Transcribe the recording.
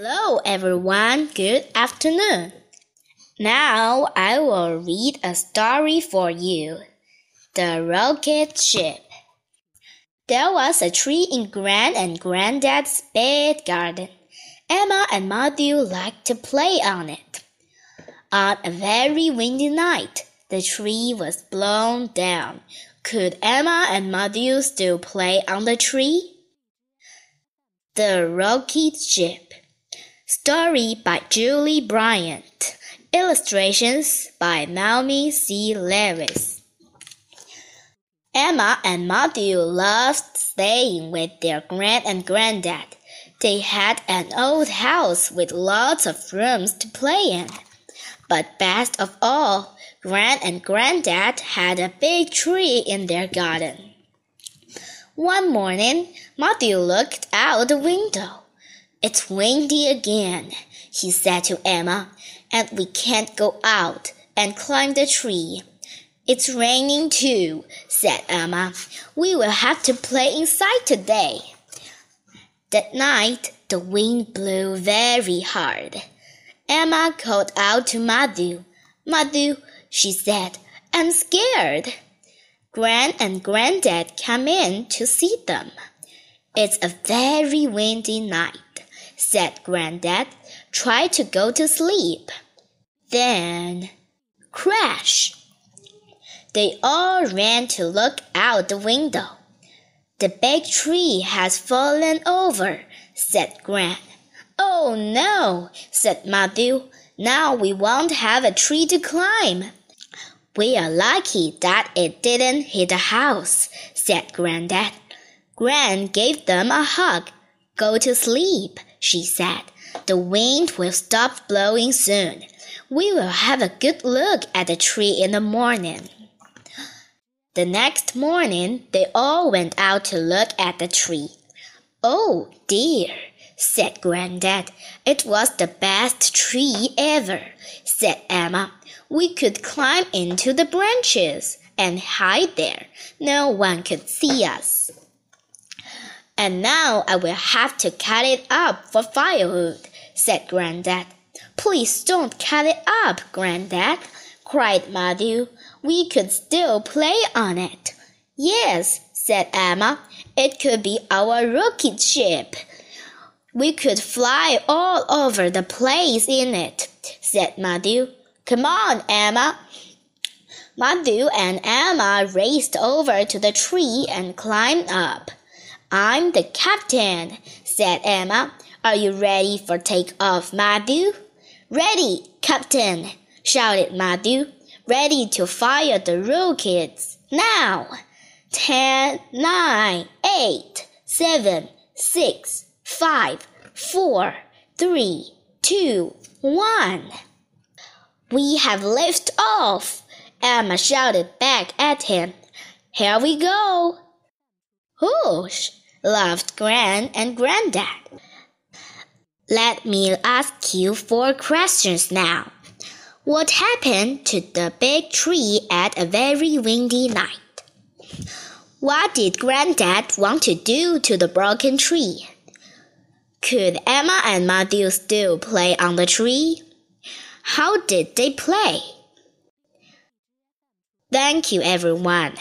Hello, everyone. Good afternoon. Now I will read a story for you. The Rocket Ship. There was a tree in Grand and Granddad's big garden. Emma and Matthew liked to play on it. On a very windy night, the tree was blown down. Could Emma and Matthew still play on the tree? The Rocket Ship. Story by Julie Bryant. Illustrations by Naomi C. Lewis. Emma and Matthew loved staying with their grand and granddad. They had an old house with lots of rooms to play in. But best of all, Grand and Granddad had a big tree in their garden. One morning, Matthew looked out the window. It's windy again, he said to Emma, and we can't go out and climb the tree. It's raining too, said Emma. We will have to play inside today. That night, the wind blew very hard. Emma called out to Matthew. Matthew, she said, I'm scared. Gran and Granddad came in to see them. It's a very windy night, said Granddad. Try to go to sleep. Then, crash! They all ran to look out the window. The big tree has fallen over, said Gran. Oh no, said Matthew. Now we won't have a tree to climb. We are lucky that it didn't hit the house, said Granddad. Gran gave them a hug. Go to sleep, she said. The wind will stop blowing soon. We will have a good look at the tree in the morning. The next morning, they all went out to look at the tree. Oh dear, said Granddad. It was the best tree ever, said Emma. We could climb into the branches and hide there. No one could see us. And now I will have to cut it up for firewood, said Granddad. Please don't cut it up, Granddad, cried Matthew. We could still play on it. Yes, said Emma. It could be our rocket ship. We could fly all over the place in it, said Matthew. Come on, Emma. Matthew and Emma raced over to the tree and climbed up. I'm the captain, said Emma. Are you ready for takeoff, Matthew? Ready, Captain, shouted Matthew. Ready to fire the rockets. Now! Ten, nine, eight, seven, six, five, four, three, two, one. We have lifted off, Emma shouted back at him. Here we go. Whoosh, laughed Gran and Granddad. Let me ask you four questions now. What happened to the big tree at a very windy night? What did Granddad want to do to the broken tree? Could Emma and Matthew still play on the tree? How did they play? Thank you, everyone.